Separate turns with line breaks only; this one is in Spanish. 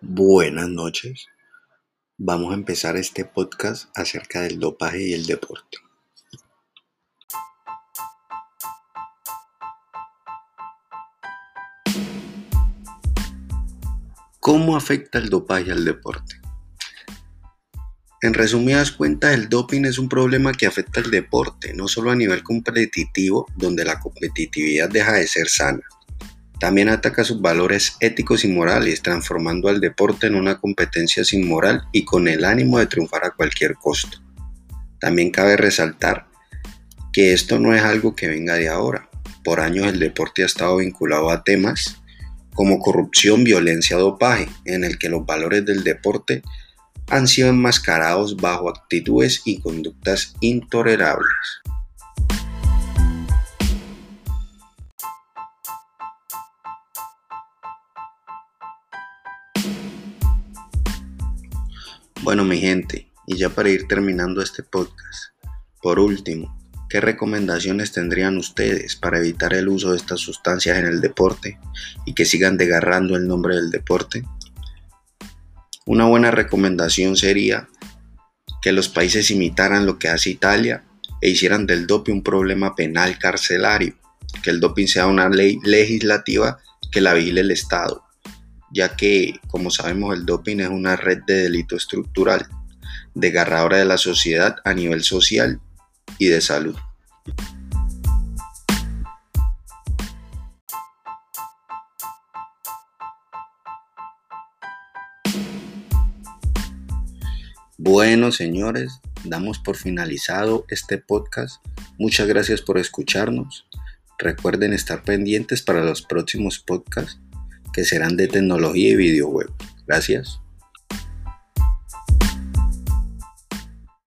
noches. Vamos a empezar este podcast acerca del dopaje y el deporte. ¿Cómo afecta el dopaje al deporte? En resumidas cuentas, el doping es un problema que afecta al deporte, no solo a nivel competitivo, donde la competitividad deja de ser sana, también ataca sus valores éticos y morales, transformando al deporte en una competencia sin moral y con el ánimo de triunfar a cualquier costo. También cabe resaltar que esto no es algo que venga de ahora. Por años el deporte ha estado vinculado a temas como corrupción, violencia, dopaje, en el que los valores del deporte han sido enmascarados bajo actitudes y conductas intolerables. Bueno, mi gente, y ya para ir terminando este podcast, por último, ¿qué recomendaciones tendrían ustedes para evitar el uso de estas sustancias en el deporte y que sigan desgarrando el nombre del deporte? Una buena recomendación sería que los países imitaran lo que hace Italia e hicieran del doping un problema penal carcelario, que el doping sea una ley legislativa que la vigile el Estado ya que, como sabemos, el doping es una red de delito estructural, desgarradora de la sociedad a nivel social y de salud. Bueno, señores, damos por finalizado este podcast. Muchas gracias por escucharnos. Recuerden estar pendientes para los próximos podcasts que serán de tecnología y videojuegos. Gracias.